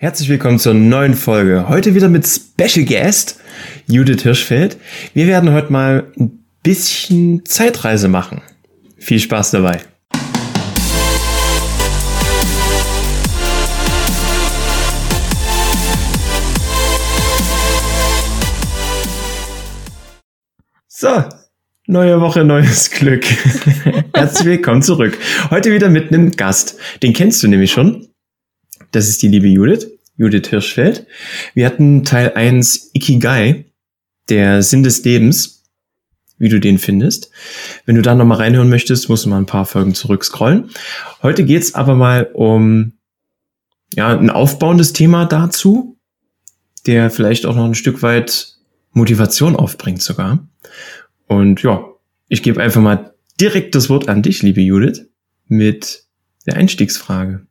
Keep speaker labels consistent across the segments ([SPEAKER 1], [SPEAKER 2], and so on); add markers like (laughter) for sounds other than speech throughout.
[SPEAKER 1] Herzlich willkommen zur neuen Folge. Heute wieder mit Special Guest Judith Hirschfeld. Wir werden heute mal ein bisschen Zeitreise machen. Viel Spaß dabei. So, neue Woche, neues Glück. (laughs) Herzlich willkommen zurück. Heute wieder mit einem Gast. Den kennst du nämlich schon. Das ist die liebe Judith, Judith Hirschfeld. Wir hatten Teil 1 Ikigai, der Sinn des Lebens, wie du den findest. Wenn du da nochmal reinhören möchtest, musst du mal ein paar Folgen zurückscrollen. Heute geht's aber mal um ja, ein aufbauendes Thema dazu, der vielleicht auch noch ein Stück weit Motivation aufbringt sogar. Und ja, ich gebe einfach mal direkt das Wort an dich, liebe Judith, mit der Einstiegsfrage.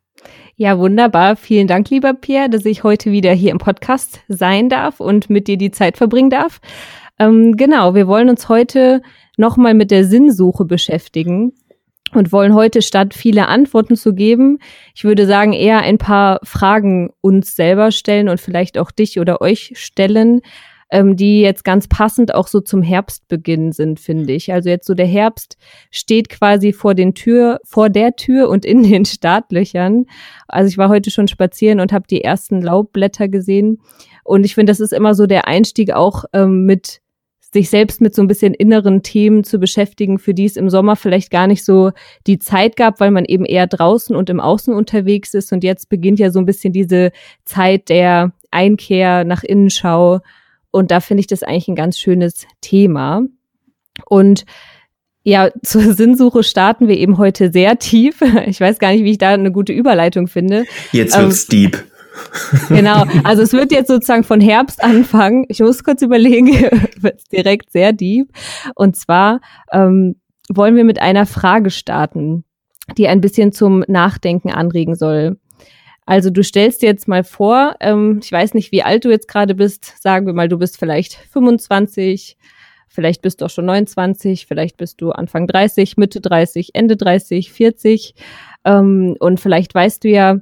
[SPEAKER 2] Ja, wunderbar. Vielen Dank, lieber Pierre, dass ich heute wieder hier im Podcast sein darf und mit dir die Zeit verbringen darf. Ähm, genau, wir wollen uns heute nochmal mit der Sinnsuche beschäftigen und wollen heute statt viele Antworten zu geben, ich würde sagen, eher ein paar Fragen uns selber stellen und vielleicht auch dich oder euch stellen ähm, die jetzt ganz passend auch so zum Herbstbeginn sind, finde ich. Also jetzt so der Herbst steht quasi vor den Tür, vor der Tür und in den (laughs) Startlöchern. Also ich war heute schon spazieren und habe die ersten Laubblätter gesehen. Und ich finde, das ist immer so der Einstieg auch ähm, mit sich selbst mit so ein bisschen inneren Themen zu beschäftigen, für die es im Sommer vielleicht gar nicht so die Zeit gab, weil man eben eher draußen und im Außen unterwegs ist. Und jetzt beginnt ja so ein bisschen diese Zeit der Einkehr nach Innenschau und da finde ich das eigentlich ein ganz schönes Thema. Und ja, (laughs) zur Sinnsuche starten wir eben heute sehr tief. (laughs) Ich weiß gar nicht, wie ich da eine gute Überleitung finde.
[SPEAKER 1] Jetzt wird's ähm, deep. (laughs)
[SPEAKER 2] Genau, also es wird jetzt sozusagen von Herbst anfangen. Ich muss kurz überlegen, wird direkt sehr deep. Und zwar ähm, wollen wir mit einer Frage starten, die ein bisschen zum Nachdenken anregen soll. Also du stellst dir jetzt mal vor, ähm, ich weiß nicht, wie alt du jetzt gerade bist, sagen wir mal, du bist vielleicht 25, vielleicht bist du auch schon 29, vielleicht bist du Anfang 30, Mitte 30, Ende 30, 40 ähm, und vielleicht weißt du ja,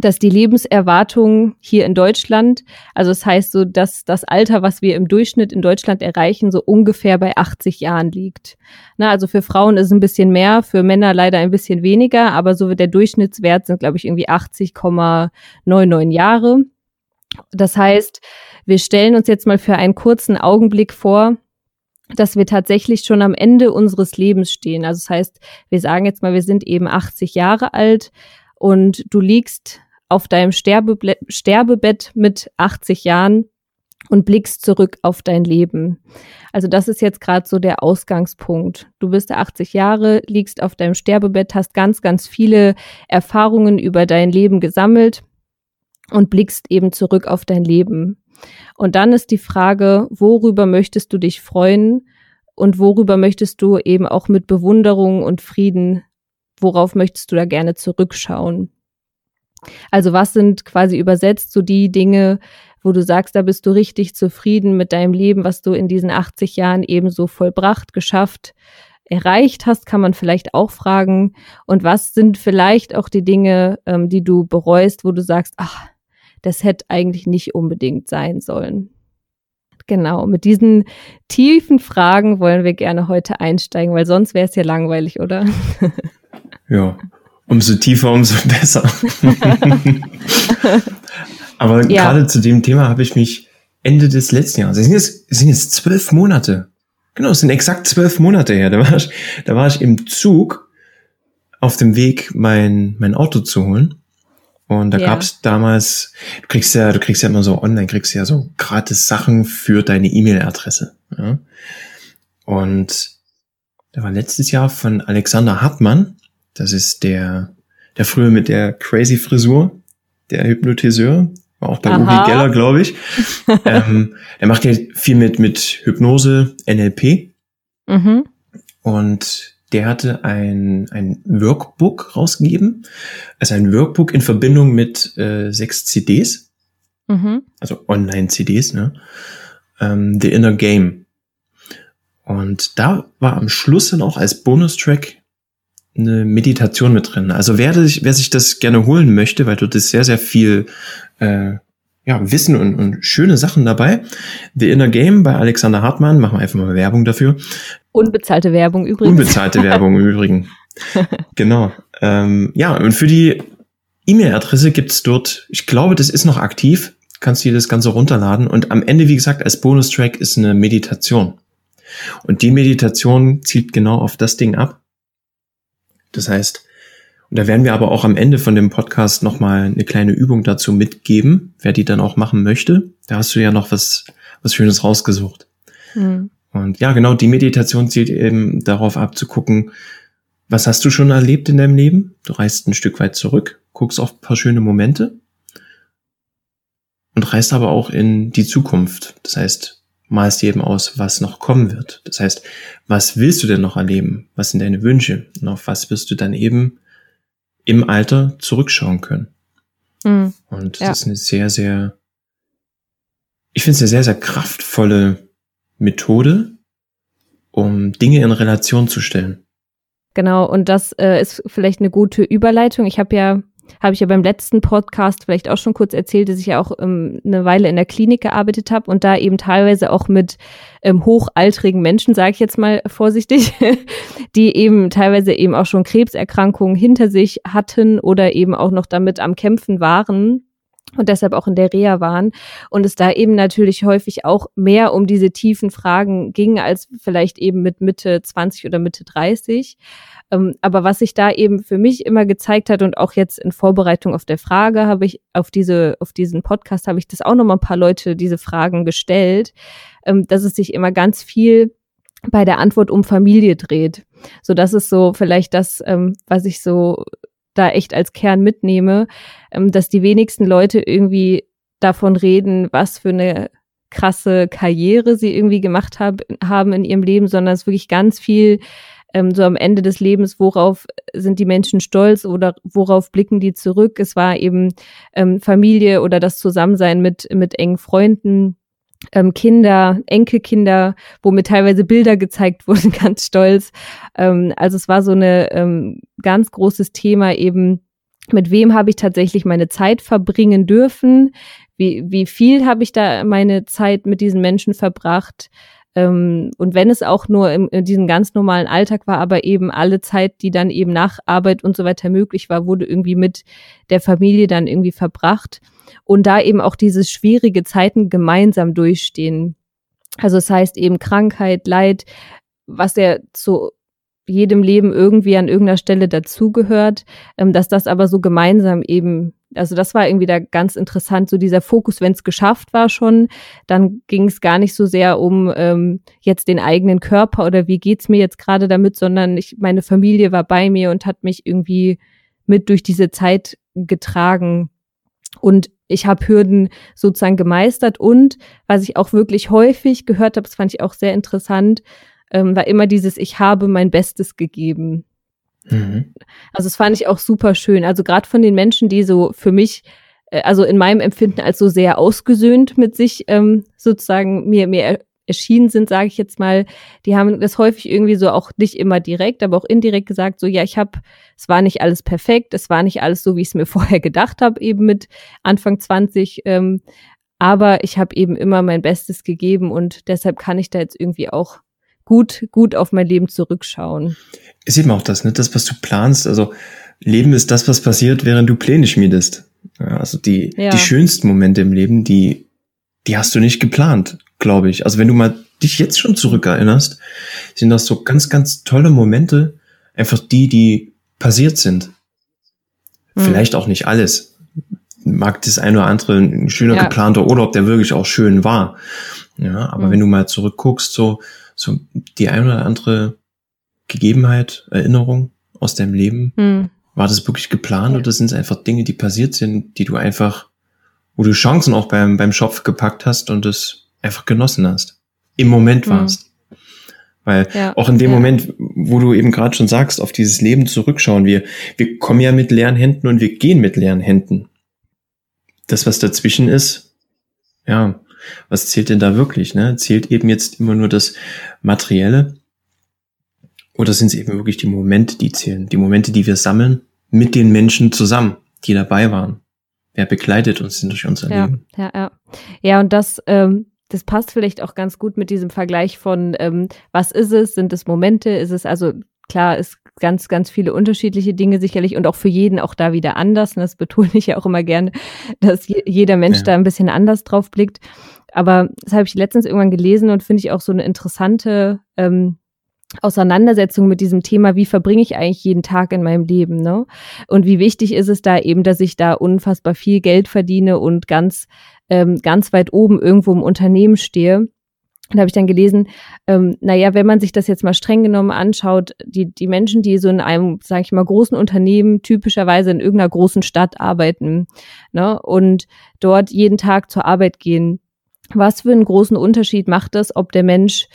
[SPEAKER 2] dass die Lebenserwartung hier in Deutschland, also das heißt so, dass das Alter, was wir im Durchschnitt in Deutschland erreichen, so ungefähr bei 80 Jahren liegt. Na, also für Frauen ist es ein bisschen mehr, für Männer leider ein bisschen weniger, aber so der Durchschnittswert sind, glaube ich, irgendwie 80,99 Jahre. Das heißt, wir stellen uns jetzt mal für einen kurzen Augenblick vor, dass wir tatsächlich schon am Ende unseres Lebens stehen. Also das heißt, wir sagen jetzt mal, wir sind eben 80 Jahre alt und du liegst auf deinem Sterbeble Sterbebett mit 80 Jahren und blickst zurück auf dein Leben. Also das ist jetzt gerade so der Ausgangspunkt. Du bist 80 Jahre, liegst auf deinem Sterbebett, hast ganz, ganz viele Erfahrungen über dein Leben gesammelt und blickst eben zurück auf dein Leben. Und dann ist die Frage, worüber möchtest du dich freuen und worüber möchtest du eben auch mit Bewunderung und Frieden, worauf möchtest du da gerne zurückschauen? Also was sind quasi übersetzt so die Dinge, wo du sagst, da bist du richtig zufrieden mit deinem Leben, was du in diesen 80 Jahren ebenso vollbracht, geschafft, erreicht hast, kann man vielleicht auch fragen. Und was sind vielleicht auch die Dinge, ähm, die du bereust, wo du sagst, ach, das hätte eigentlich nicht unbedingt sein sollen. Genau, mit diesen tiefen Fragen wollen wir gerne heute einsteigen, weil sonst wäre es ja langweilig, oder?
[SPEAKER 1] Ja, (laughs) umso tiefer, umso (laughs) besser. Aber ja. gerade zu dem Thema habe ich mich Ende des letzten Jahres, es sind jetzt, es sind jetzt zwölf Monate. Genau, es sind exakt zwölf Monate her. Da war ich, da war ich im Zug auf dem Weg, mein, mein Auto zu holen. Und da ja. gab's damals, du kriegst ja, du kriegst ja immer so online, kriegst ja so gratis Sachen für deine E-Mail-Adresse. Ja? Und da war letztes Jahr von Alexander Hartmann, das ist der, der früher mit der crazy Frisur, der Hypnotiseur, war auch bei Aha. Uri Geller, glaube ich. (laughs) ähm, der macht ja viel mit, mit Hypnose, NLP. Mhm. Und der hatte ein, ein Workbook rausgegeben. Also ein Workbook in Verbindung mit äh, sechs CDs. Mhm. Also Online-CDs, ne? Ähm, The Inner Game. Und da war am Schluss dann auch als Bonustrack eine Meditation mit drin. Also wer, wer sich das gerne holen möchte, weil dort ist sehr, sehr viel äh, ja, Wissen und, und schöne Sachen dabei. The Inner Game bei Alexander Hartmann, machen wir einfach mal Werbung dafür.
[SPEAKER 2] Unbezahlte Werbung übrigens.
[SPEAKER 1] Unbezahlte Werbung (laughs) im Übrigen. genau. Ähm, ja, und für die E-Mail-Adresse gibt's dort, ich glaube, das ist noch aktiv, kannst du dir das Ganze runterladen. Und am Ende, wie gesagt, als Bonustrack ist eine Meditation. Und die Meditation zielt genau auf das Ding ab. Das heißt, und da werden wir aber auch am Ende von dem Podcast nochmal eine kleine Übung dazu mitgeben, wer die dann auch machen möchte. Da hast du ja noch was, was Schönes rausgesucht. Mhm. Und ja, genau, die Meditation zielt eben darauf ab zu gucken, was hast du schon erlebt in deinem Leben? Du reist ein Stück weit zurück, guckst auf ein paar schöne Momente und reist aber auch in die Zukunft. Das heißt, malst dir eben aus, was noch kommen wird. Das heißt, was willst du denn noch erleben? Was sind deine Wünsche? Und auf was wirst du dann eben im Alter zurückschauen können? Mhm. Und ja. das ist eine sehr, sehr, ich finde es eine sehr, sehr kraftvolle Methode, um Dinge in Relation zu stellen.
[SPEAKER 2] Genau, und das äh, ist vielleicht eine gute Überleitung. Ich habe ja, habe ich ja beim letzten Podcast vielleicht auch schon kurz erzählt, dass ich ja auch ähm, eine Weile in der Klinik gearbeitet habe und da eben teilweise auch mit ähm, hochaltrigen Menschen, sage ich jetzt mal vorsichtig, (laughs) die eben teilweise eben auch schon Krebserkrankungen hinter sich hatten oder eben auch noch damit am Kämpfen waren und deshalb auch in der Reha waren und es da eben natürlich häufig auch mehr um diese tiefen Fragen ging als vielleicht eben mit Mitte 20 oder Mitte 30. Ähm, aber was sich da eben für mich immer gezeigt hat und auch jetzt in Vorbereitung auf der Frage habe ich auf diese auf diesen Podcast habe ich das auch noch mal ein paar Leute diese Fragen gestellt, ähm, dass es sich immer ganz viel bei der Antwort um Familie dreht. So das ist so vielleicht das, ähm, was ich so da echt als Kern mitnehme, ähm, dass die wenigsten Leute irgendwie davon reden, was für eine krasse Karriere sie irgendwie gemacht hab, haben in ihrem Leben, sondern es ist wirklich ganz viel ähm, so am Ende des Lebens, worauf sind die Menschen stolz oder worauf blicken die zurück. Es war eben ähm, Familie oder das Zusammensein mit, mit engen Freunden, ähm, Kinder, Enkelkinder, wo mir teilweise Bilder gezeigt (laughs) wurden, ganz stolz. Ähm, also es war so eine ähm, ganz großes Thema eben, mit wem habe ich tatsächlich meine Zeit verbringen dürfen? Wie, wie viel habe ich da meine Zeit mit diesen Menschen verbracht? Ähm, und wenn es auch nur im, in diesem ganz normalen Alltag war, aber eben alle Zeit, die dann eben nach Arbeit und so weiter möglich war, wurde irgendwie mit der Familie dann irgendwie verbracht und da eben auch diese schwierige Zeiten gemeinsam durchstehen. Also es das heißt eben Krankheit, Leid, was ja zu jedem Leben irgendwie an irgendeiner Stelle dazugehört, ähm, dass das aber so gemeinsam eben, also das war irgendwie da ganz interessant, so dieser Fokus, wenn es geschafft war schon, dann ging es gar nicht so sehr um ähm, jetzt den eigenen Körper oder wie geht's mir jetzt gerade damit, sondern ich, meine Familie war bei mir und hat mich irgendwie mit durch diese Zeit getragen. Und ich habe Hürden sozusagen gemeistert und was ich auch wirklich häufig gehört habe, das fand ich auch sehr interessant, ähm, war immer dieses Ich habe mein Bestes gegeben. Mhm. Also das fand ich auch super schön. Also gerade von den Menschen, die so für mich, äh, also in meinem Empfinden als so sehr ausgesöhnt mit sich ähm, sozusagen mir mir erschienen sind, sage ich jetzt mal, die haben das häufig irgendwie so auch nicht immer direkt, aber auch indirekt gesagt, so ja, ich habe, es war nicht alles perfekt, es war nicht alles so, wie ich es mir (laughs) vorher gedacht habe, eben mit Anfang 20, ähm, aber ich habe eben immer mein Bestes gegeben und deshalb kann ich da jetzt irgendwie auch gut, gut auf mein Leben zurückschauen.
[SPEAKER 1] Sieht man auch das, ne? Das, was du planst, also Leben ist das, was passiert, während du Pläne schmiedest. Ja, also die, ja. die schönsten Momente im Leben, die, die hast du nicht geplant glaube ich. Also wenn du mal dich jetzt schon zurückerinnerst, sind das so ganz, ganz tolle Momente, einfach die, die passiert sind. Mhm. Vielleicht auch nicht alles. Mag das eine oder andere ein schöner ja. geplanter Urlaub, der wirklich auch schön war. Ja, aber mhm. wenn du mal zurückguckst, so, so die eine oder andere Gegebenheit, Erinnerung aus deinem Leben, mhm. war das wirklich geplant ja. oder sind es einfach Dinge, die passiert sind, die du einfach, wo du Chancen auch beim, beim Schopf gepackt hast und das einfach genossen hast. Im Moment mhm. warst. Mhm. Weil ja, auch in dem ja. Moment, wo du eben gerade schon sagst, auf dieses Leben zurückschauen, wir, wir kommen ja mit leeren Händen und wir gehen mit leeren Händen. Das, was dazwischen ist, ja, was zählt denn da wirklich? Ne? Zählt eben jetzt immer nur das Materielle. Oder sind es eben wirklich die Momente, die zählen? Die Momente, die wir sammeln mit den Menschen zusammen, die dabei waren. Wer begleitet uns durch unser
[SPEAKER 2] ja,
[SPEAKER 1] Leben?
[SPEAKER 2] Ja, ja. Ja, und das, ähm, das passt vielleicht auch ganz gut mit diesem Vergleich von, ähm, was ist es? Sind es Momente? Ist es also klar, ist ganz, ganz viele unterschiedliche Dinge sicherlich und auch für jeden auch da wieder anders. Und das betone ich ja auch immer gerne, dass jeder Mensch ja. da ein bisschen anders drauf blickt. Aber das habe ich letztens irgendwann gelesen und finde ich auch so eine interessante ähm, Auseinandersetzung mit diesem Thema, wie verbringe ich eigentlich jeden Tag in meinem Leben, ne? Und wie wichtig ist es da eben, dass ich da unfassbar viel Geld verdiene und ganz, ähm, ganz weit oben irgendwo im Unternehmen stehe. Da habe ich dann gelesen, ähm, naja, wenn man sich das jetzt mal streng genommen anschaut, die, die Menschen, die so in einem, sage ich mal, großen Unternehmen typischerweise in irgendeiner großen Stadt arbeiten ne, und dort jeden Tag zur Arbeit gehen, was für einen großen Unterschied macht das, ob der Mensch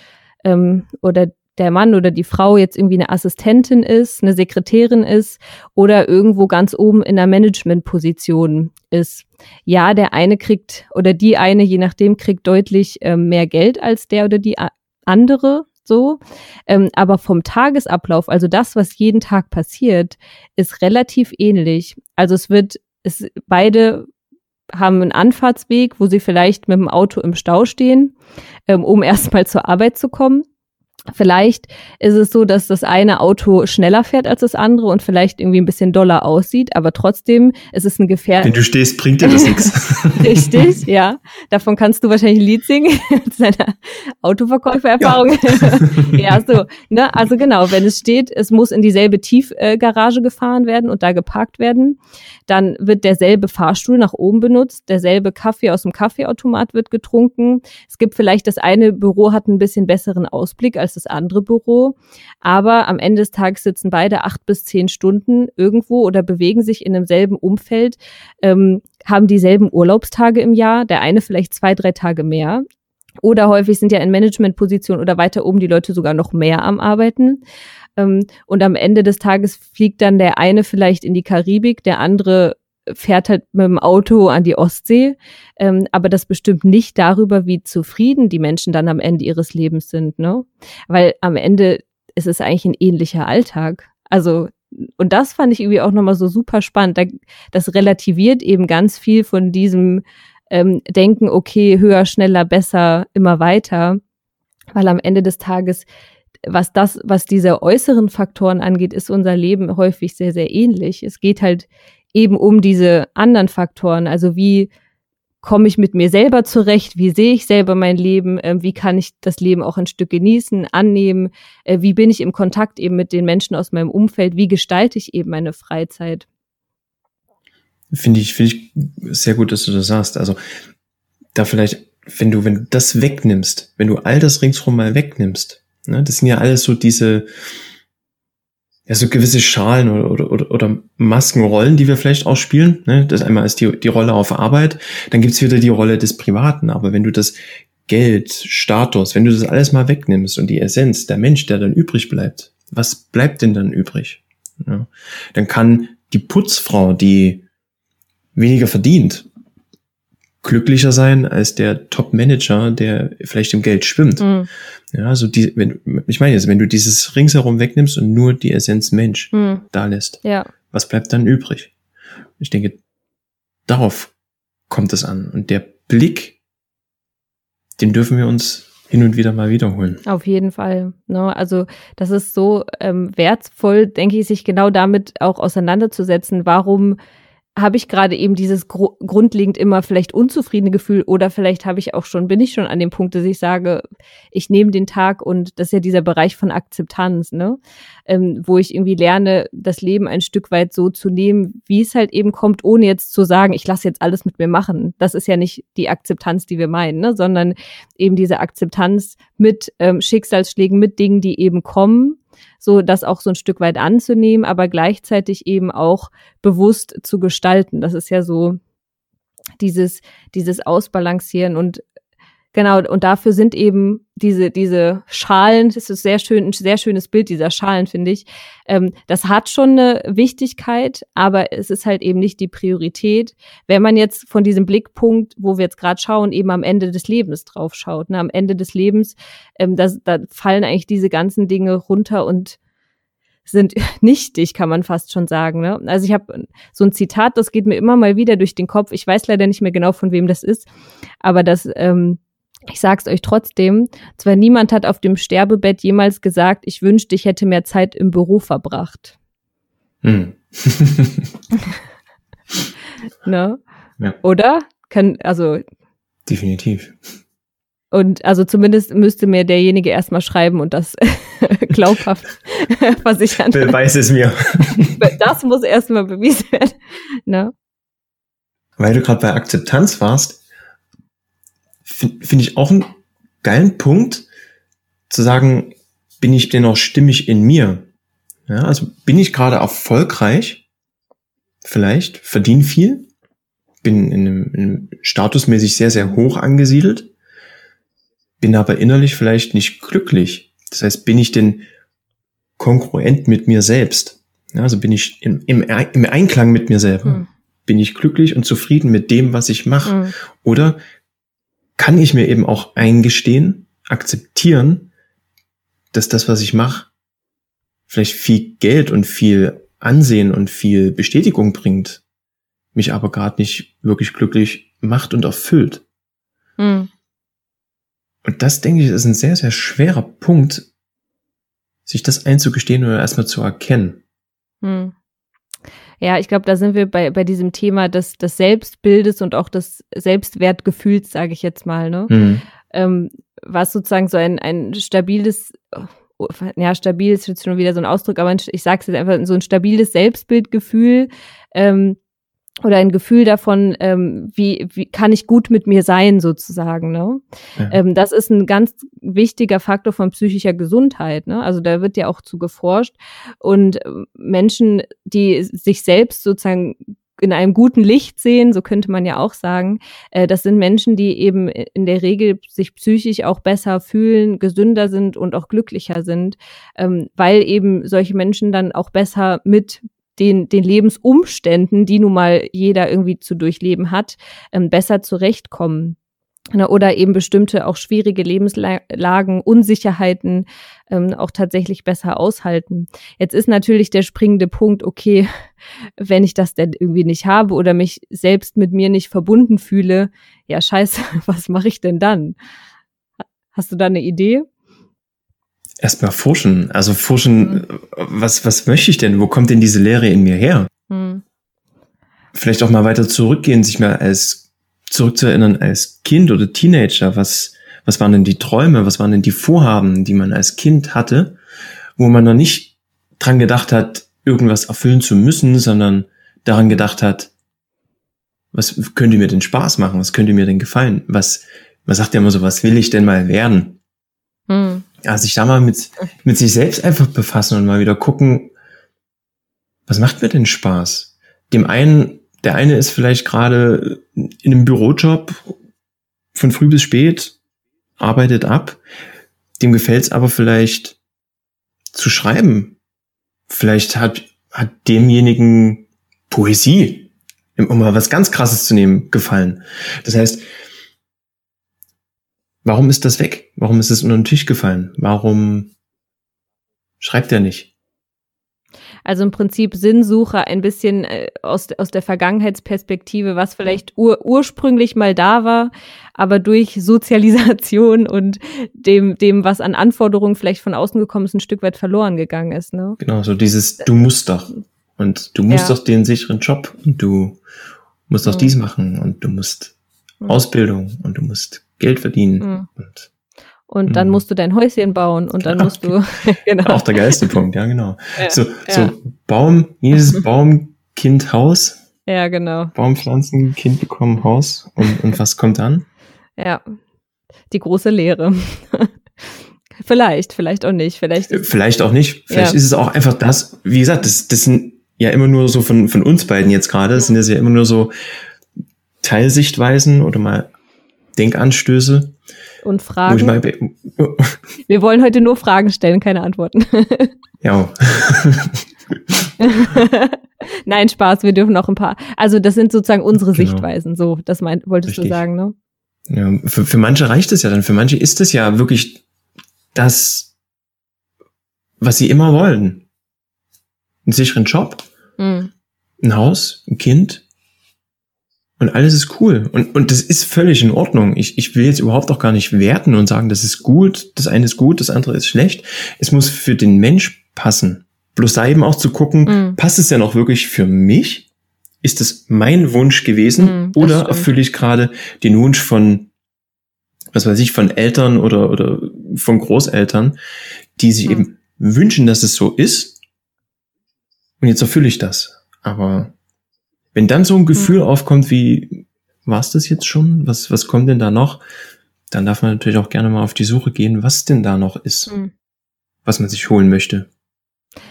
[SPEAKER 2] ähm, oder der Mann oder die Frau jetzt irgendwie eine Assistentin ist, eine Sekretärin ist oder irgendwo ganz oben in einer Managementposition ist. Ja, der eine kriegt oder die eine, je nachdem, kriegt deutlich äh, mehr Geld als der oder die andere, so. Ähm, aber vom Tagesablauf, also das, was jeden Tag passiert, ist relativ ähnlich. Also es wird, es, beide haben einen Anfahrtsweg, wo sie vielleicht mit dem Auto im Stau stehen, ähm, um (laughs) erstmal zur Arbeit zu kommen. Vielleicht ist es so, dass das eine Auto schneller fährt als das andere und vielleicht irgendwie ein bisschen doller aussieht, aber trotzdem ist es ein Gefährt.
[SPEAKER 1] Wenn du stehst, bringt dir das nichts. (laughs)
[SPEAKER 2] Richtig, ja. Davon kannst du wahrscheinlich ein Lied singen, (laughs) seiner Autoverkäufererfahrung. Ja. (laughs) ja, so. Ne? Also genau, wenn es steht, es muss in dieselbe Tiefgarage gefahren werden und da geparkt werden, dann wird derselbe Fahrstuhl nach oben benutzt, derselbe Kaffee aus dem Kaffeeautomat wird getrunken. Es gibt vielleicht das eine Büro hat ein bisschen besseren Ausblick als als das andere Büro. Aber am Ende des Tages sitzen beide acht bis zehn Stunden irgendwo oder bewegen sich in demselben Umfeld, ähm, haben dieselben Urlaubstage im Jahr, der eine vielleicht zwei, drei Tage mehr. Oder häufig sind ja in Managementpositionen oder weiter oben die Leute sogar noch mehr am Arbeiten. Ähm, und am Ende des Tages fliegt dann der eine vielleicht in die Karibik, der andere fährt halt mit dem Auto an die Ostsee, ähm, aber das bestimmt nicht darüber, wie zufrieden die Menschen dann am Ende ihres Lebens sind, ne? Weil am Ende ist es eigentlich ein ähnlicher Alltag. Also und das fand ich irgendwie auch nochmal so super spannend. Das relativiert eben ganz viel von diesem ähm, Denken, okay, höher, schneller, besser, immer weiter. Weil am Ende des Tages, was das, was diese äußeren Faktoren angeht, ist unser Leben häufig sehr, sehr ähnlich. Es geht halt eben um diese anderen Faktoren. Also wie komme ich mit mir selber zurecht? Wie sehe ich selber mein Leben? Äh, wie kann ich das Leben auch ein Stück genießen, annehmen? Äh, wie bin ich im Kontakt eben mit den Menschen aus meinem Umfeld? Wie gestalte ich eben meine Freizeit?
[SPEAKER 1] Finde ich, finde ich sehr gut, dass du das sagst. Also da vielleicht, wenn du, wenn du das wegnimmst, wenn du all das ringsherum mal wegnimmst, ne, das sind ja alles so diese, ja, so gewisse Schalen oder, oder, oder Maskenrollen, die wir vielleicht auch spielen. Ne? Das einmal ist die, die Rolle auf Arbeit, dann gibt's wieder die Rolle des Privaten. Aber wenn du das Geld, Status, wenn du das alles mal wegnimmst und die Essenz, der Mensch, der dann übrig bleibt, was bleibt denn dann übrig? Ja? Dann kann die Putzfrau, die weniger verdient, glücklicher sein als der Top-Manager, der vielleicht im Geld schwimmt. Mhm. Ja, also die, wenn, ich meine jetzt, wenn du dieses ringsherum wegnimmst und nur die Essenz Mensch mhm. da lässt, ja. was bleibt dann übrig? Ich denke, darauf kommt es an. Und der Blick, den dürfen wir uns hin und wieder mal wiederholen.
[SPEAKER 2] Auf jeden Fall. Ne? Also das ist so ähm, wertvoll, denke ich, sich genau damit auch auseinanderzusetzen, warum habe ich gerade eben dieses gru grundlegend immer vielleicht unzufriedene Gefühl oder vielleicht habe ich auch schon, bin ich schon an dem Punkt, dass ich sage, ich nehme den Tag und das ist ja dieser Bereich von Akzeptanz, ne? Ähm, wo ich irgendwie lerne, das Leben ein Stück weit so zu nehmen, wie es halt eben kommt, ohne jetzt zu sagen, ich lasse jetzt alles mit mir machen. Das ist ja nicht die Akzeptanz, die wir meinen, ne? sondern eben diese Akzeptanz mit ähm, Schicksalsschlägen, mit Dingen, die eben kommen so das auch so ein Stück weit anzunehmen, aber gleichzeitig eben auch bewusst zu gestalten. Das ist ja so dieses, dieses Ausbalancieren und Genau, und dafür sind eben diese, diese Schalen, das ist sehr schön, ein sehr schönes Bild dieser Schalen, finde ich. Ähm, das hat schon eine Wichtigkeit, aber es ist halt eben nicht die Priorität. Wenn man jetzt von diesem Blickpunkt, wo wir jetzt gerade schauen, eben am Ende des Lebens drauf schaut, ne, am Ende des Lebens, ähm, das, da fallen eigentlich diese ganzen Dinge runter und sind (laughs) nichtig, kann man fast schon sagen. Ne? Also ich habe so ein Zitat, das geht mir immer mal wieder durch den Kopf. Ich weiß leider nicht mehr genau, von wem das ist, aber das, ähm, ich sag's euch trotzdem, zwar niemand hat auf dem Sterbebett jemals gesagt, ich wünschte, ich hätte mehr Zeit im Büro verbracht. Hm. (laughs) ne? Ja. Oder? Kann, also.
[SPEAKER 1] Definitiv.
[SPEAKER 2] Und also zumindest müsste mir derjenige erstmal schreiben und das (laughs) glaubhaft (laughs) versichern.
[SPEAKER 1] Beweis es mir.
[SPEAKER 2] das muss erstmal bewiesen werden. Ne?
[SPEAKER 1] Weil du gerade bei Akzeptanz warst, finde find ich auch einen geilen Punkt, zu sagen, bin ich denn auch stimmig in mir? Ja, also bin ich gerade erfolgreich? Vielleicht, verdiene viel, bin in einem, in einem statusmäßig sehr, sehr hoch angesiedelt bin aber innerlich vielleicht nicht glücklich. Das heißt, bin ich denn kongruent mit mir selbst? Ja, also bin ich im, im, im Einklang mit mir selber? Mhm. Bin ich glücklich und zufrieden mit dem, was ich mache? Mhm. Oder kann ich mir eben auch eingestehen, akzeptieren, dass das, was ich mache, vielleicht viel Geld und viel Ansehen und viel Bestätigung bringt, mich aber gerade nicht wirklich glücklich macht und erfüllt. Mhm. Und das, denke ich, ist ein sehr, sehr schwerer Punkt, sich das einzugestehen oder erstmal zu erkennen. Hm.
[SPEAKER 2] Ja, ich glaube, da sind wir bei, bei diesem Thema des, des Selbstbildes und auch des Selbstwertgefühls, sage ich jetzt mal, ne? Hm. Ähm, was sozusagen so ein, ein stabiles, ja, stabil ist jetzt schon wieder so ein Ausdruck, aber ich sage es jetzt einfach, so ein stabiles Selbstbildgefühl ähm, oder ein Gefühl davon, ähm, wie, wie kann ich gut mit mir sein, sozusagen. Ne? Ja. Ähm, das ist ein ganz wichtiger Faktor von psychischer Gesundheit. Ne? Also da wird ja auch zu geforscht. Und ähm, Menschen, die sich selbst sozusagen in einem guten Licht sehen, so könnte man ja auch sagen. Äh, das sind Menschen, die eben in der Regel sich psychisch auch besser fühlen, gesünder sind und auch glücklicher sind, ähm, weil eben solche Menschen dann auch besser mit den, den Lebensumständen, die nun mal jeder irgendwie zu durchleben hat, ähm, besser zurechtkommen. Ne, oder eben bestimmte auch schwierige Lebenslagen, Unsicherheiten ähm, auch tatsächlich besser aushalten. Jetzt ist natürlich der springende Punkt, okay, (laughs) wenn ich das denn irgendwie nicht habe oder mich selbst mit mir nicht verbunden fühle, ja scheiße, (laughs) was mache ich denn dann? Hast du da eine Idee?
[SPEAKER 1] Erstmal forschen. Also forschen, mhm. was, was möchte ich denn? Wo kommt denn diese Lehre in mir her? Mhm. Vielleicht auch mal weiter zurückgehen, sich mal als zurückzuerinnern als Kind oder Teenager. Was, was waren denn die Träume? Was waren denn die Vorhaben, die man als Kind hatte, wo man noch nicht dran gedacht hat, irgendwas erfüllen zu müssen, sondern daran gedacht hat, was könnte mir denn Spaß machen? Was könnte mir denn gefallen? Was, man sagt ja immer so, was will ich denn mal werden? Mhm ja, sich da mal mit, mit sich selbst einfach befassen und mal wieder gucken, was macht mir denn Spaß? Dem einen, der eine ist vielleicht gerade in einem Bürojob von früh bis spät, arbeitet ab. Dem gefällt es aber vielleicht zu schreiben. Vielleicht hat, hat demjenigen Poesie, um mal was ganz krasses zu nehmen, gefallen. Das heißt, Warum ist das weg? Warum ist es unter den Tisch gefallen? Warum schreibt er nicht?
[SPEAKER 2] Also im Prinzip Sinnsuche ein bisschen äh, aus, aus der Vergangenheitsperspektive, was vielleicht ur, ursprünglich mal da war, aber durch Sozialisation und dem, dem, was an Anforderungen vielleicht von außen gekommen ist, ein Stück weit verloren gegangen ist. Ne?
[SPEAKER 1] Genau, so dieses Du musst doch. Und du musst ja. doch den sicheren Job und du musst doch mhm. dies machen und du musst mhm. Ausbildung und du musst Geld verdienen. Mhm.
[SPEAKER 2] Und, und dann mhm. musst du dein Häuschen bauen und dann musst du. (laughs) (laughs)
[SPEAKER 1] genau. Auch der geilste Punkt, ja, genau. Ja, so, so ja. Baum, jedes Baum, Kind, Haus.
[SPEAKER 2] Ja, genau.
[SPEAKER 1] Baumpflanzen, Kind bekommen Haus. Und, und was kommt dann?
[SPEAKER 2] Ja, die große Lehre. (laughs) vielleicht, vielleicht auch nicht. Vielleicht,
[SPEAKER 1] vielleicht auch nicht. Vielleicht ja. ist es auch einfach das, wie gesagt, das, das sind ja immer nur so von, von uns beiden jetzt gerade, das sind ja immer nur so Teilsichtweisen oder mal Denkanstöße.
[SPEAKER 2] Und Fragen. Mal, (laughs) (laughs) Wir wollen heute nur Fragen stellen, keine Antworten. (laughs)
[SPEAKER 1] ja.
[SPEAKER 2] Nein, Spaß, wir dürfen noch ein paar. Also, das sind sozusagen unsere genau. Sichtweisen, so, das meint, wolltest Richtig. du sagen, ne?
[SPEAKER 1] Ja, für, für manche reicht es ja dann. Für manche ist es ja wirklich das, was sie immer wollen. einen sicheren Job, mhm. ein Haus, ein Kind und alles ist cool. Und, und das ist völlig in Ordnung. Ich, ich will jetzt überhaupt auch gar nicht werten und sagen, das ist gut, das eine ist gut, das andere ist schlecht. Es muss für den Mensch passen. Bloß da eben auch zu gucken, mhm. passt es denn auch wirklich für mich? Ist das mein Wunsch gewesen? Mhm, oder erfülle ich gerade den Wunsch von, was weiß ich, von Eltern oder, oder von Großeltern, die sich mhm. eben wünschen, dass es so ist? Und jetzt erfülle ich das. Aber wenn dann so ein Gefühl mhm. aufkommt wie, war's das jetzt schon? Was, was kommt denn da noch? Dann darf man natürlich auch gerne mal auf die Suche gehen, was denn da noch ist, mhm. was man sich holen möchte.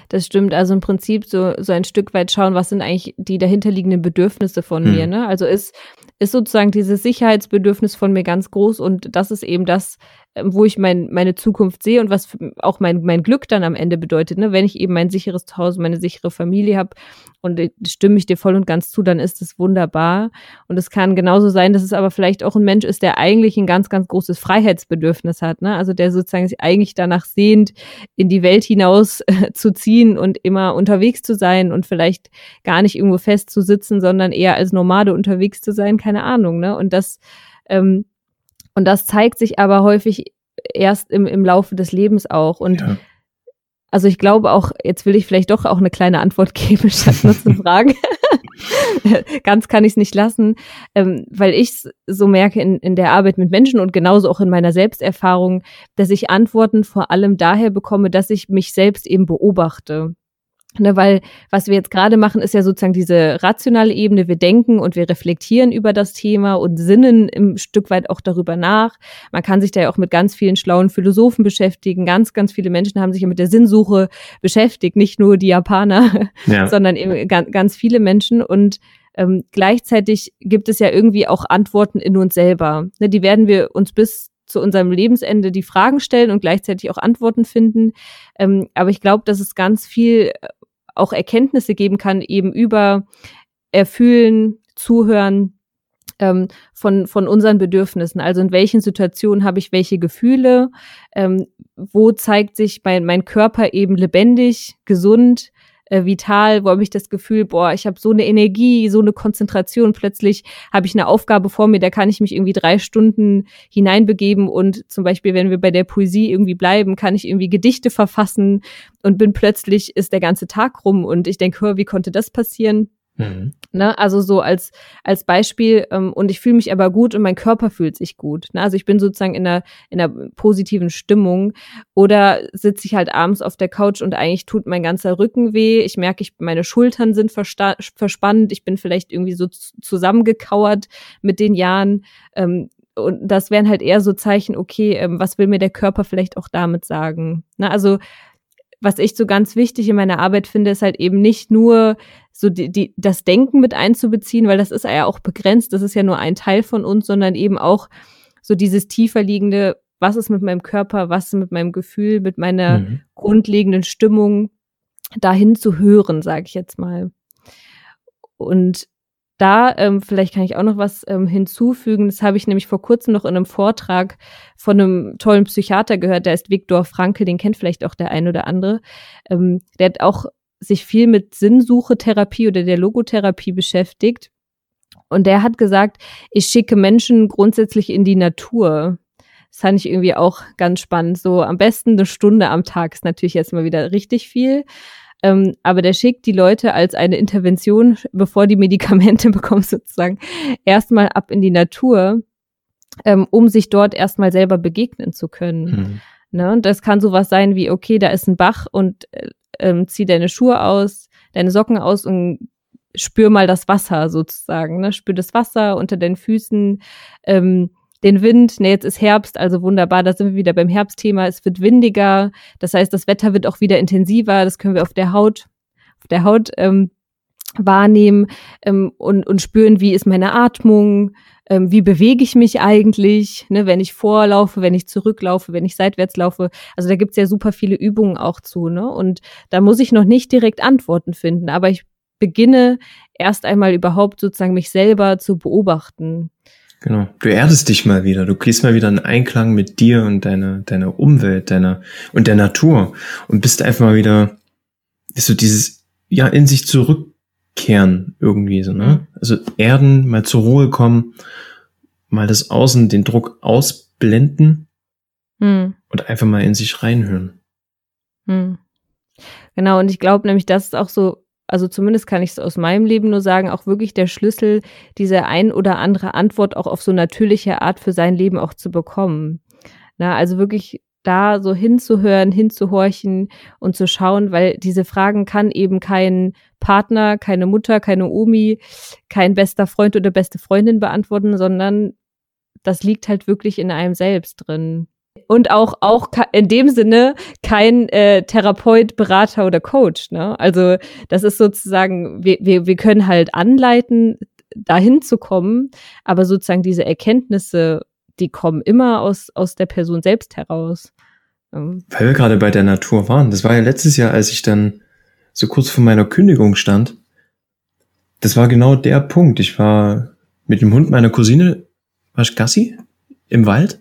[SPEAKER 2] Das stimmt. Also im Prinzip so, so ein Stück weit schauen, was sind eigentlich die dahinterliegenden Bedürfnisse von hm. mir. Ne? Also ist, ist sozusagen dieses Sicherheitsbedürfnis von mir ganz groß und das ist eben das, wo ich mein, meine Zukunft sehe und was auch mein, mein Glück dann am Ende bedeutet. Ne? Wenn ich eben mein sicheres Zuhause, meine sichere Familie habe und stimme ich dir voll und ganz zu, dann ist es wunderbar. Und es kann genauso sein, dass es aber vielleicht auch ein Mensch ist, der eigentlich ein ganz, ganz großes Freiheitsbedürfnis hat. Ne? Also der sozusagen sich eigentlich danach sehnt, in die Welt hinaus äh, zu ziehen und immer unterwegs zu sein und vielleicht gar nicht irgendwo fest zu sitzen, sondern eher als Nomade unterwegs zu sein, keine Ahnung. Ne? Und das ähm, und das zeigt sich aber häufig erst im, im Laufe des Lebens auch. Und ja. also ich glaube auch, jetzt will ich vielleicht doch auch eine kleine Antwort (laughs) geben, statt nur zu fragen. (laughs) Ganz kann ich es nicht lassen, ähm, weil ich so merke in, in der Arbeit mit Menschen und genauso auch in meiner Selbsterfahrung, dass ich Antworten vor allem daher bekomme, dass ich mich selbst eben beobachte. Ne, weil was wir jetzt gerade machen, ist ja sozusagen diese rationale Ebene. Wir denken und wir reflektieren über das Thema und sinnen im Stück weit auch darüber nach. Man kann sich da ja auch mit ganz vielen schlauen Philosophen beschäftigen. Ganz, ganz viele Menschen haben sich ja mit der Sinnsuche beschäftigt, nicht nur die Japaner, ja. (laughs) sondern eben ganz, ganz viele Menschen. Und ähm, gleichzeitig gibt es ja irgendwie auch Antworten in uns selber. Ne, die werden wir uns bis zu unserem Lebensende die Fragen stellen und gleichzeitig auch Antworten finden. Ähm, aber ich glaube, dass es ganz viel auch Erkenntnisse geben kann, eben über Erfühlen, Zuhören ähm, von, von unseren Bedürfnissen. Also in welchen Situationen habe ich welche Gefühle, ähm, wo zeigt sich mein, mein Körper eben lebendig, gesund, äh, vital, wo habe ich das Gefühl, boah, ich habe so eine Energie, so eine Konzentration, plötzlich habe ich eine Aufgabe vor mir, da kann ich mich irgendwie drei Stunden hineinbegeben und zum Beispiel, wenn wir bei der Poesie irgendwie bleiben, kann ich irgendwie Gedichte verfassen und bin plötzlich, ist der ganze Tag rum und ich denke, hör, wie konnte das passieren? Mhm. Ne? Also so als, als Beispiel, ähm, und ich fühle mich aber gut und mein Körper fühlt sich gut. Ne? Also ich bin sozusagen in einer, in einer positiven Stimmung. Oder sitze ich halt abends auf der Couch und eigentlich tut mein ganzer Rücken weh. Ich merke, ich, meine Schultern sind verspannt, ich bin vielleicht irgendwie so zusammengekauert mit den Jahren. Ähm, und das wären halt eher so Zeichen, okay, ähm, was will mir der Körper vielleicht auch damit sagen? Ne? Also was ich so ganz wichtig in meiner Arbeit finde, ist halt eben nicht nur so die, die, das Denken mit einzubeziehen, weil das ist ja auch begrenzt, das ist ja nur ein Teil von uns, sondern eben auch so dieses tiefer liegende, was ist mit meinem Körper, was ist mit meinem Gefühl, mit meiner mhm. grundlegenden Stimmung dahin zu hören, sage ich jetzt mal. Und da, ähm, vielleicht kann ich auch noch was ähm, hinzufügen. Das habe ich nämlich vor kurzem noch in einem Vortrag von einem tollen Psychiater gehört, der ist Viktor Franke, den kennt vielleicht auch der ein oder andere. Ähm, der hat auch sich viel mit Sinnsuche-Therapie oder der Logotherapie beschäftigt. Und der hat gesagt, ich schicke Menschen grundsätzlich in die Natur. Das fand ich irgendwie auch ganz spannend. So am besten eine Stunde am Tag ist natürlich jetzt mal wieder richtig viel. Ähm, aber der schickt die Leute als eine Intervention, bevor die Medikamente (laughs) bekommen, sozusagen, erstmal ab in die Natur, ähm, um sich dort erstmal selber begegnen zu können. Mhm. Ne? Und das kann sowas sein wie, okay, da ist ein Bach und äh, ähm, zieh deine Schuhe aus, deine Socken aus und spür mal das Wasser sozusagen. Ne? Spür das Wasser unter deinen Füßen. Ähm, den Wind, ne, jetzt ist Herbst, also wunderbar, da sind wir wieder beim Herbstthema, es wird windiger, das heißt, das Wetter wird auch wieder intensiver, das können wir auf der Haut, auf der Haut ähm, wahrnehmen ähm, und, und spüren, wie ist meine Atmung, ähm, wie bewege ich mich eigentlich, ne, wenn ich vorlaufe, wenn ich zurücklaufe, wenn ich seitwärts laufe. Also da gibt's ja super viele Übungen auch zu, ne? Und da muss ich noch nicht direkt Antworten finden, aber ich beginne erst einmal überhaupt sozusagen mich selber zu beobachten.
[SPEAKER 1] Genau. Du erdest dich mal wieder. Du gehst mal wieder in Einklang mit dir und deiner, deiner Umwelt, deiner, und der Natur. Und bist einfach mal wieder, ist so dieses ja, in sich zurückkehren irgendwie so, ne? Mhm. Also erden, mal zur Ruhe kommen, mal das Außen, den Druck ausblenden mhm. und einfach mal in sich reinhören.
[SPEAKER 2] Mhm. Genau, und ich glaube nämlich, das ist auch so, also zumindest kann ich es aus meinem Leben nur sagen, auch wirklich der Schlüssel, diese ein oder andere Antwort auch auf so natürliche Art für sein Leben auch zu bekommen. Na, also wirklich da so hinzuhören, hinzuhorchen und zu schauen, weil diese Fragen kann eben kein Partner, keine Mutter, keine Omi, kein bester Freund oder beste Freundin beantworten, sondern das liegt halt wirklich in einem selbst drin. Und auch, auch in dem Sinne kein äh, Therapeut, Berater oder Coach. Ne? Also das ist sozusagen, wir, wir, wir können halt anleiten, dahin zu kommen, aber sozusagen diese Erkenntnisse die kommen immer aus, aus der Person selbst heraus.
[SPEAKER 1] Weil wir gerade bei der Natur waren. Das war ja letztes Jahr, als ich dann so kurz vor meiner Kündigung stand. Das war genau der Punkt. Ich war mit dem Hund meiner Cousine, war ich Gassi im Wald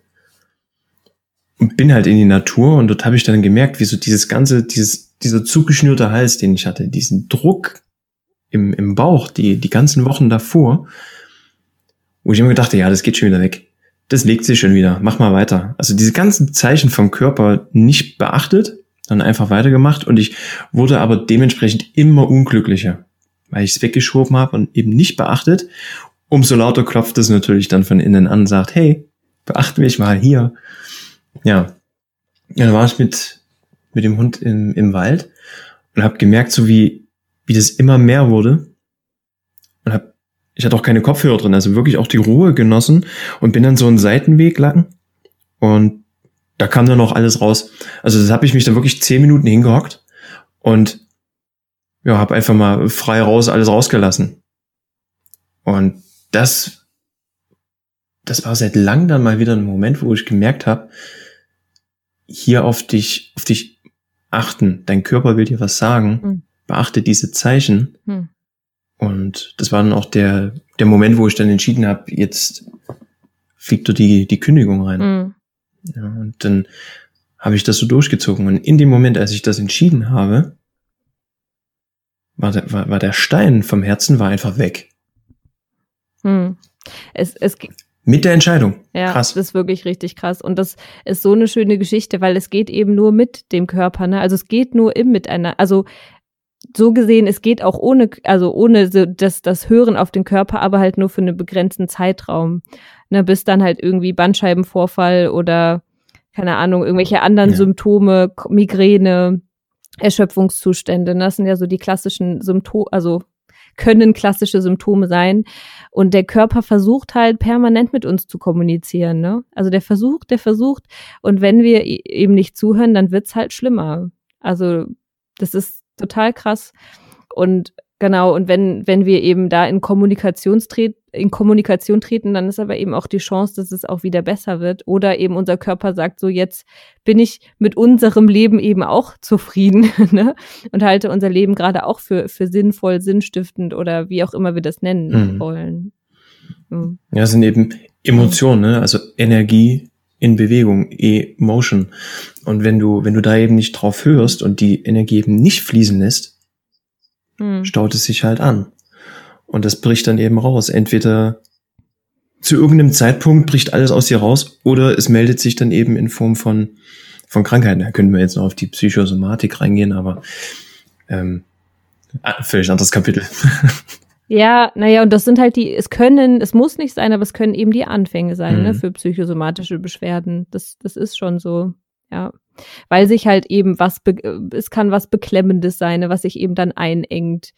[SPEAKER 1] bin halt in die Natur und dort habe ich dann gemerkt, wie so dieses ganze, dieses, dieser zugeschnürte Hals, den ich hatte, diesen Druck im, im Bauch, die, die ganzen Wochen davor, wo ich immer gedacht ja, das geht schon wieder weg das legt sich schon wieder, mach mal weiter. Also diese ganzen Zeichen vom Körper nicht beachtet, dann einfach weitergemacht und ich wurde aber dementsprechend immer unglücklicher, weil ich es weggeschoben habe und eben nicht beachtet. Umso lauter klopft es natürlich dann von innen an und sagt, hey, beachte mich mal hier. Ja, dann war ich mit, mit dem Hund im, im Wald und habe gemerkt, so wie, wie das immer mehr wurde und habe ich hatte auch keine Kopfhörer drin, also wirklich auch die Ruhe genossen und bin dann so einen Seitenweg lang und da kam dann auch alles raus. Also das habe ich mich dann wirklich zehn Minuten hingehockt und ja, habe einfach mal frei raus alles rausgelassen. Und das, das war seit langem dann mal wieder ein Moment, wo ich gemerkt habe, hier auf dich, auf dich achten. Dein Körper will dir was sagen. Mhm. Beachte diese Zeichen. Mhm. Und das war dann auch der, der Moment, wo ich dann entschieden habe, jetzt fliegt du die, die Kündigung rein. Mhm. Ja, und dann habe ich das so durchgezogen. Und in dem Moment, als ich das entschieden habe, war der, war, war der Stein vom Herzen war einfach weg.
[SPEAKER 2] Mhm. Es, es,
[SPEAKER 1] mit der Entscheidung.
[SPEAKER 2] Ja, krass. das ist wirklich richtig krass. Und das ist so eine schöne Geschichte, weil es geht eben nur mit dem Körper. Ne? Also es geht nur im Miteinander. Also so gesehen, es geht auch ohne, also ohne so das, das Hören auf den Körper, aber halt nur für einen begrenzten Zeitraum. Ne, bis dann halt irgendwie Bandscheibenvorfall oder, keine Ahnung, irgendwelche anderen ja. Symptome, Migräne, Erschöpfungszustände. Ne? Das sind ja so die klassischen Symptome, also können klassische Symptome sein. Und der Körper versucht halt permanent mit uns zu kommunizieren. Ne? Also der versucht, der versucht. Und wenn wir eben nicht zuhören, dann wird's halt schlimmer. Also das ist total krass. Und genau, und wenn, wenn wir eben da in Kommunikation in Kommunikation treten, dann ist aber eben auch die Chance, dass es auch wieder besser wird. Oder eben unser Körper sagt so, jetzt bin ich mit unserem Leben eben auch zufrieden (laughs) ne? und halte unser Leben gerade auch für, für sinnvoll, sinnstiftend oder wie auch immer wir das nennen mhm. wollen.
[SPEAKER 1] Mhm. Ja, sind eben Emotionen, ne? also Energie, in Bewegung, E-Motion. Und wenn du, wenn du da eben nicht drauf hörst und die Energie eben nicht fließen lässt, hm. staut es sich halt an. Und das bricht dann eben raus. Entweder zu irgendeinem Zeitpunkt bricht alles aus dir raus oder es meldet sich dann eben in Form von, von Krankheiten. Da können wir jetzt noch auf die Psychosomatik reingehen, aber ähm, ah, völlig anderes Kapitel. (laughs)
[SPEAKER 2] Ja, naja, und das sind halt die, es können, es muss nicht sein, aber es können eben die Anfänge sein, ne, mhm. ne, für psychosomatische Beschwerden. Das, das ist schon so, ja. Weil sich halt eben was, es kann was Beklemmendes sein, ne, was sich eben dann einengt.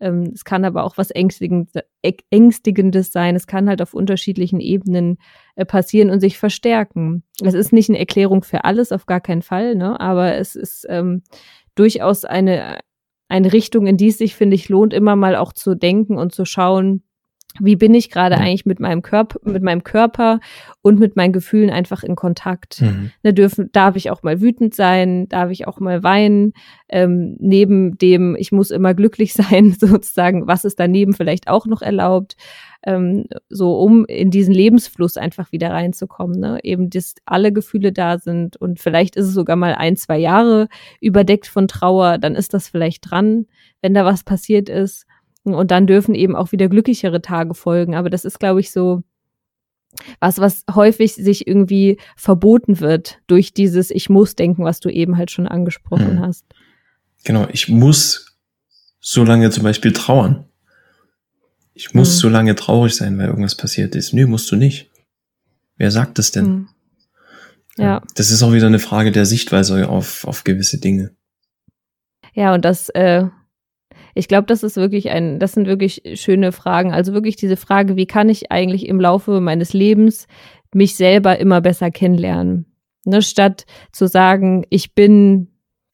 [SPEAKER 2] Ähm, es kann aber auch was Ängstigendes, Ängstigendes sein. Es kann halt auf unterschiedlichen Ebenen äh, passieren und sich verstärken. Es ist nicht eine Erklärung für alles, auf gar keinen Fall, ne, aber es ist ähm, durchaus eine, eine Richtung, in die es sich, finde ich, lohnt, immer mal auch zu denken und zu schauen, wie bin ich gerade eigentlich mit meinem Körper, mit meinem Körper und mit meinen Gefühlen einfach in Kontakt. Mhm. Ne, dürfen, darf ich auch mal wütend sein, darf ich auch mal weinen, ähm, neben dem, ich muss immer glücklich (laughs) sein, sozusagen, was ist daneben vielleicht auch noch erlaubt, ähm, so um in diesen Lebensfluss einfach wieder reinzukommen, ne? Eben, dass alle Gefühle da sind und vielleicht ist es sogar mal ein, zwei Jahre überdeckt von Trauer, dann ist das vielleicht dran, wenn da was passiert ist und dann dürfen eben auch wieder glücklichere Tage folgen. Aber das ist, glaube ich, so was, was häufig sich irgendwie verboten wird durch dieses Ich muss denken, was du eben halt schon angesprochen hm. hast.
[SPEAKER 1] Genau, ich muss so lange zum Beispiel trauern. Ich muss hm. so lange traurig sein, weil irgendwas passiert ist. Nö, musst du nicht. Wer sagt das denn? Hm. Ja. Das ist auch wieder eine Frage der Sichtweise auf, auf gewisse Dinge.
[SPEAKER 2] Ja, und das äh, ich glaube, das ist wirklich ein, das sind wirklich schöne Fragen. Also wirklich diese Frage, wie kann ich eigentlich im Laufe meines Lebens mich selber immer besser kennenlernen? Ne, statt zu sagen, ich bin,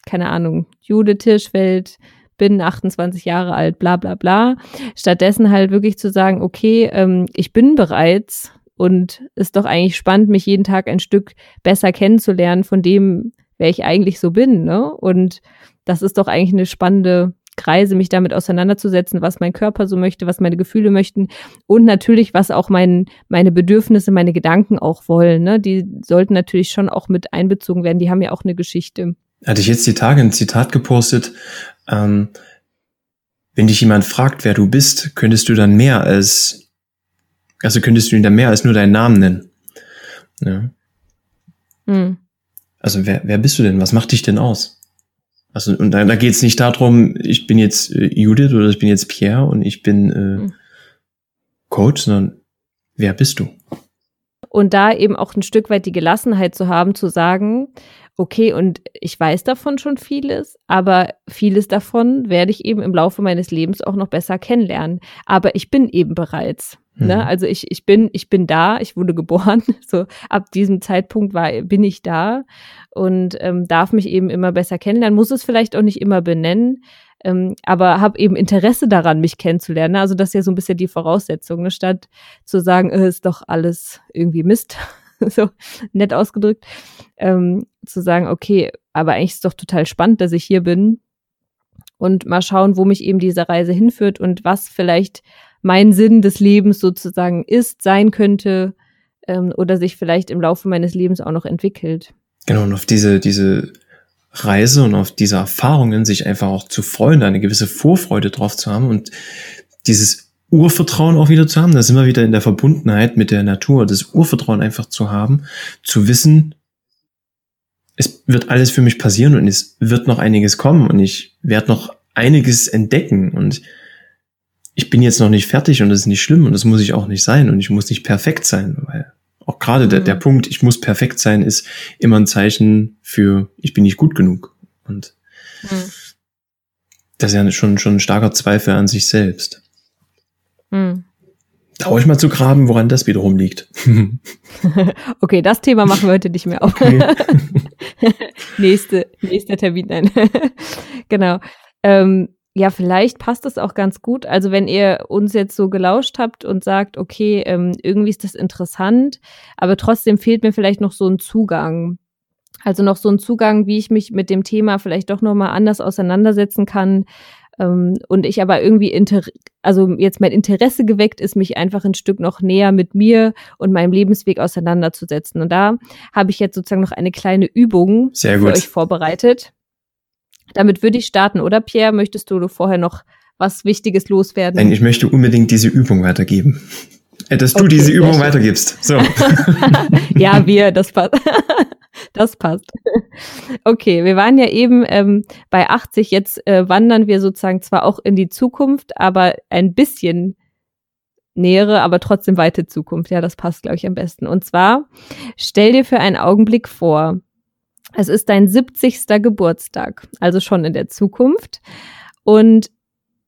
[SPEAKER 2] keine Ahnung, Jude Tischfeld, bin 28 Jahre alt, bla bla bla. Stattdessen halt wirklich zu sagen, okay, ähm, ich bin bereits und ist doch eigentlich spannend, mich jeden Tag ein Stück besser kennenzulernen von dem, wer ich eigentlich so bin. Ne? Und das ist doch eigentlich eine spannende Kreise, mich damit auseinanderzusetzen, was mein Körper so möchte, was meine Gefühle möchten und natürlich, was auch mein, meine Bedürfnisse, meine Gedanken auch wollen. Ne? Die sollten natürlich schon auch mit einbezogen werden. Die haben ja auch eine Geschichte.
[SPEAKER 1] Hatte ich jetzt die Tage ein Zitat gepostet. Ähm, wenn dich jemand fragt, wer du bist, könntest du dann mehr als, also könntest du ihn dann mehr als nur deinen Namen nennen. Ja. Hm. Also wer, wer bist du denn? Was macht dich denn aus? Also, und da, da geht es nicht darum, ich bin jetzt äh, Judith oder ich bin jetzt Pierre und ich bin äh, mhm. Coach, sondern wer bist du?
[SPEAKER 2] Und da eben auch ein Stück weit die Gelassenheit zu haben, zu sagen, okay, und ich weiß davon schon vieles, aber vieles davon werde ich eben im Laufe meines Lebens auch noch besser kennenlernen. Aber ich bin eben bereits. Ne? Mhm. Ne? Also ich, ich bin, ich bin da, ich wurde geboren. (laughs) So ab diesem Zeitpunkt war, bin ich da und ähm, darf mich eben immer besser kennenlernen, muss es vielleicht auch nicht immer benennen. Ähm, aber habe eben Interesse daran, mich kennenzulernen. Also das ist ja so ein bisschen die Voraussetzung, ne? statt zu sagen, äh, ist doch alles irgendwie Mist, (laughs) so nett ausgedrückt, ähm, zu sagen, okay, aber eigentlich ist es doch total spannend, dass ich hier bin und mal schauen, wo mich eben diese Reise hinführt und was vielleicht mein Sinn des Lebens sozusagen ist, sein könnte ähm, oder sich vielleicht im Laufe meines Lebens auch noch entwickelt.
[SPEAKER 1] Genau, und auf diese, diese Reise und auf diese Erfahrungen sich einfach auch zu freuen, eine gewisse Vorfreude drauf zu haben und dieses Urvertrauen auch wieder zu haben, da sind wir wieder in der Verbundenheit mit der Natur, das Urvertrauen einfach zu haben, zu wissen, es wird alles für mich passieren und es wird noch einiges kommen und ich werde noch einiges entdecken und ich bin jetzt noch nicht fertig und das ist nicht schlimm und das muss ich auch nicht sein und ich muss nicht perfekt sein, weil auch gerade mhm. der, der mhm. Punkt, ich muss perfekt sein, ist immer ein Zeichen für, ich bin nicht gut genug. Und mhm. das ist ja schon, schon ein starker Zweifel an sich selbst. Mhm. Da ich mal zu graben, woran das wiederum liegt. (laughs)
[SPEAKER 2] okay, das Thema machen wir heute nicht mehr auf. Okay. (laughs) Nächste, nächster Termin, nein. (laughs) genau. Ähm, ja, vielleicht passt das auch ganz gut. Also wenn ihr uns jetzt so gelauscht habt und sagt, okay, ähm, irgendwie ist das interessant, aber trotzdem fehlt mir vielleicht noch so ein Zugang. Also noch so ein Zugang, wie ich mich mit dem Thema vielleicht doch nochmal anders auseinandersetzen kann. Ähm, und ich aber irgendwie, inter also jetzt mein Interesse geweckt ist, mich einfach ein Stück noch näher mit mir und meinem Lebensweg auseinanderzusetzen. Und da habe ich jetzt sozusagen noch eine kleine Übung für euch vorbereitet. Damit würde ich starten, oder Pierre? Möchtest du vorher noch was Wichtiges loswerden?
[SPEAKER 1] Nein, ich möchte unbedingt diese Übung weitergeben. Äh, dass du okay, diese Übung weitergibst. So. (laughs)
[SPEAKER 2] ja, wir, das passt. (laughs) das passt. Okay, wir waren ja eben ähm, bei 80, jetzt äh, wandern wir sozusagen zwar auch in die Zukunft, aber ein bisschen nähere, aber trotzdem weite Zukunft. Ja, das passt, glaube ich, am besten. Und zwar, stell dir für einen Augenblick vor, es ist dein 70. Geburtstag, also schon in der Zukunft. Und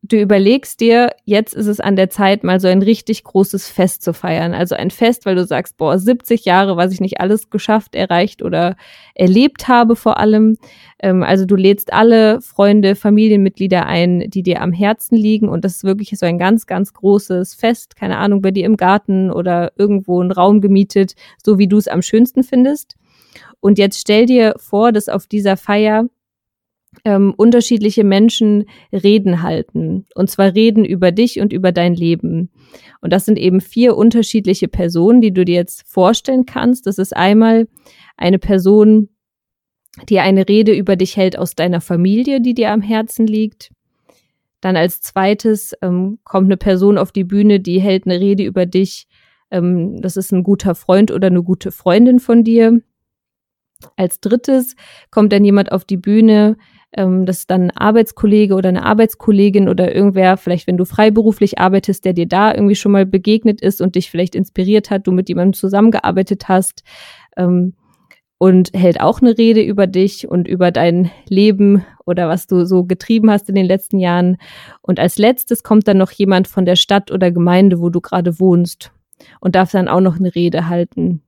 [SPEAKER 2] du überlegst dir, jetzt ist es an der Zeit, mal so ein richtig großes Fest zu feiern. Also ein Fest, weil du sagst, boah, 70 Jahre, was ich nicht alles geschafft, erreicht oder erlebt habe vor allem. Ähm, also du lädst alle Freunde, Familienmitglieder ein, die dir am Herzen liegen und das ist wirklich so ein ganz, ganz großes Fest, keine Ahnung, bei dir im Garten oder irgendwo einen Raum gemietet, so wie du es am schönsten findest. Und jetzt stell dir vor, dass auf dieser Feier ähm, unterschiedliche Menschen Reden halten. Und zwar Reden über dich und über dein Leben. Und das sind eben vier unterschiedliche Personen, die du dir jetzt vorstellen kannst. Das ist einmal eine Person, die eine Rede über dich hält aus deiner Familie, die dir am Herzen liegt. Dann als zweites ähm, kommt eine Person auf die Bühne, die hält eine Rede über dich. Ähm, das ist ein guter Freund oder eine gute Freundin von dir. Als drittes kommt dann jemand auf die Bühne, ähm, das ist dann ein Arbeitskollege oder eine Arbeitskollegin oder irgendwer, vielleicht wenn du freiberuflich arbeitest, der dir da irgendwie schon mal begegnet ist und dich vielleicht inspiriert hat, du mit jemandem zusammengearbeitet hast ähm, und hält auch eine Rede über dich und über dein Leben oder was du so getrieben hast in den letzten Jahren. Und als letztes kommt dann noch jemand von der Stadt oder Gemeinde, wo du gerade wohnst und darf dann auch noch eine Rede halten.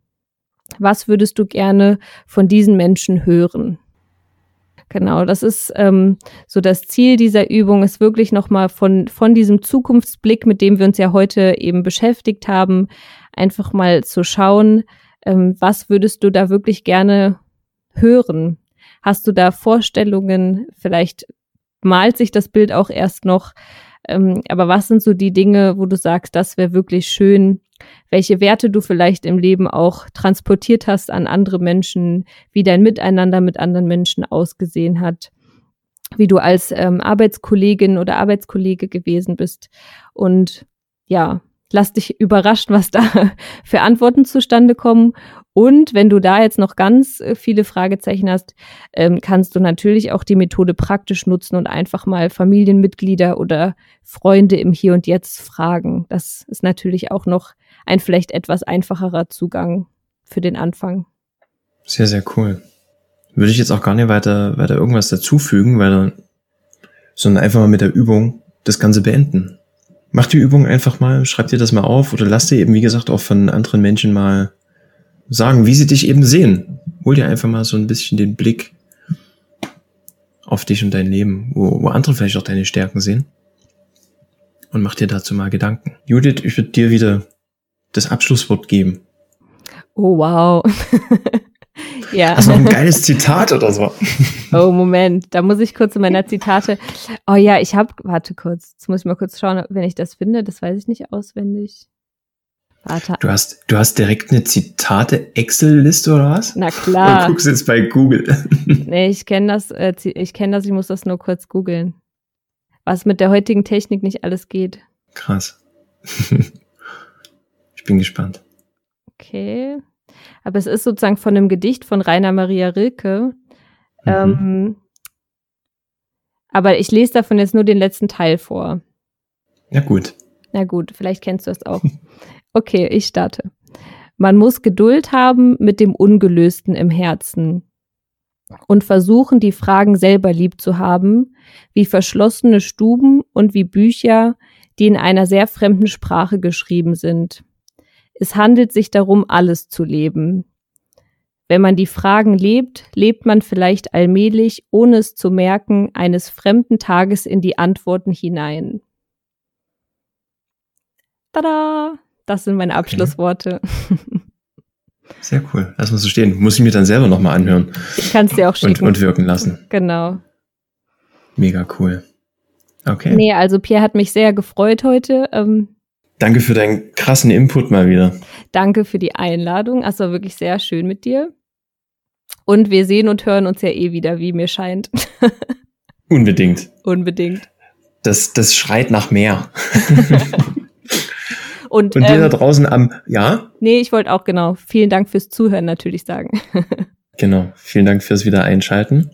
[SPEAKER 2] Was würdest du gerne von diesen Menschen hören? Genau, das ist ähm, so das Ziel dieser Übung, ist wirklich nochmal von, von diesem Zukunftsblick, mit dem wir uns ja heute eben beschäftigt haben, einfach mal zu schauen, ähm, was würdest du da wirklich gerne hören? Hast du da Vorstellungen? Vielleicht malt sich das Bild auch erst noch. Ähm, aber was sind so die Dinge, wo du sagst, das wäre wirklich schön, welche Werte du vielleicht im Leben auch transportiert hast an andere Menschen, wie dein Miteinander mit anderen Menschen ausgesehen hat, wie du als ähm, Arbeitskollegin oder Arbeitskollege gewesen bist. Und ja, lass dich überraschen, was da (laughs) für Antworten zustande kommen. Und wenn du da jetzt noch ganz äh, viele Fragezeichen hast, ähm, kannst du natürlich auch die Methode praktisch nutzen und einfach mal Familienmitglieder oder Freunde im Hier und Jetzt fragen. Das ist natürlich auch noch ein vielleicht etwas einfacherer Zugang für den Anfang.
[SPEAKER 1] Sehr, sehr cool. Würde ich jetzt auch gar nicht weiter, weiter irgendwas dazufügen, weil dann, sondern einfach mal mit der Übung das Ganze beenden. Mach die Übung einfach mal, schreib dir das mal auf oder lass dir eben, wie gesagt, auch von anderen Menschen mal sagen, wie sie dich eben sehen. Hol dir einfach mal so ein bisschen den Blick auf dich und dein Leben, wo, wo andere vielleicht auch deine Stärken sehen. Und mach dir dazu mal Gedanken. Judith, ich würde dir wieder das Abschlusswort geben.
[SPEAKER 2] Oh, wow. (laughs)
[SPEAKER 1] ja. Also noch ein geiles Zitat oder so. (laughs)
[SPEAKER 2] oh, Moment, da muss ich kurz in meiner Zitate. Oh ja, ich habe, warte kurz, jetzt muss ich mal kurz schauen, wenn ich das finde, das weiß ich nicht auswendig.
[SPEAKER 1] Warte. Du hast, du hast direkt eine Zitate-Excel-Liste oder was?
[SPEAKER 2] Na (laughs) klar.
[SPEAKER 1] Du guckst jetzt bei Google. (laughs)
[SPEAKER 2] nee, ich kenne das, äh, ich kenne das, ich muss das nur kurz googeln. Was mit der heutigen Technik nicht alles geht.
[SPEAKER 1] Krass. (laughs) Ich bin gespannt.
[SPEAKER 2] Okay. Aber es ist sozusagen von einem Gedicht von Rainer Maria Rilke. Mhm. Ähm, aber ich lese davon jetzt nur den letzten Teil vor.
[SPEAKER 1] Na gut.
[SPEAKER 2] Na gut, vielleicht kennst du es auch. Okay, ich starte. Man muss Geduld haben mit dem Ungelösten im Herzen und versuchen, die Fragen selber lieb zu haben, wie verschlossene Stuben und wie Bücher, die in einer sehr fremden Sprache geschrieben sind. Es handelt sich darum, alles zu leben. Wenn man die Fragen lebt, lebt man vielleicht allmählich, ohne es zu merken, eines fremden Tages in die Antworten hinein. Tada! Das sind meine Abschlussworte. (laughs)
[SPEAKER 1] Sehr cool. Lass mal so stehen. Muss ich mir dann selber nochmal anhören.
[SPEAKER 2] Ich kann es dir auch schicken.
[SPEAKER 1] Und, und wirken lassen.
[SPEAKER 2] Genau.
[SPEAKER 1] Mega cool. Okay.
[SPEAKER 2] Nee, also Pierre hat mich sehr gefreut heute. Ähm,
[SPEAKER 1] Danke für deinen krassen Input mal wieder.
[SPEAKER 2] Danke für die Einladung. Es war wirklich sehr schön mit dir. Und wir sehen und hören uns ja eh wieder, wie mir scheint. (laughs)
[SPEAKER 1] Unbedingt.
[SPEAKER 2] Unbedingt.
[SPEAKER 1] Das, das schreit nach mehr. (laughs)
[SPEAKER 2] und,
[SPEAKER 1] und dir ähm, da draußen am, ja?
[SPEAKER 2] Nee, ich wollte auch genau. Vielen Dank fürs Zuhören natürlich sagen. (laughs)
[SPEAKER 1] genau. Vielen Dank fürs Wiedereinschalten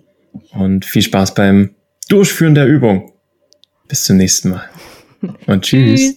[SPEAKER 1] und viel Spaß beim Durchführen der Übung. Bis zum nächsten Mal. Und (laughs) tschüss. tschüss.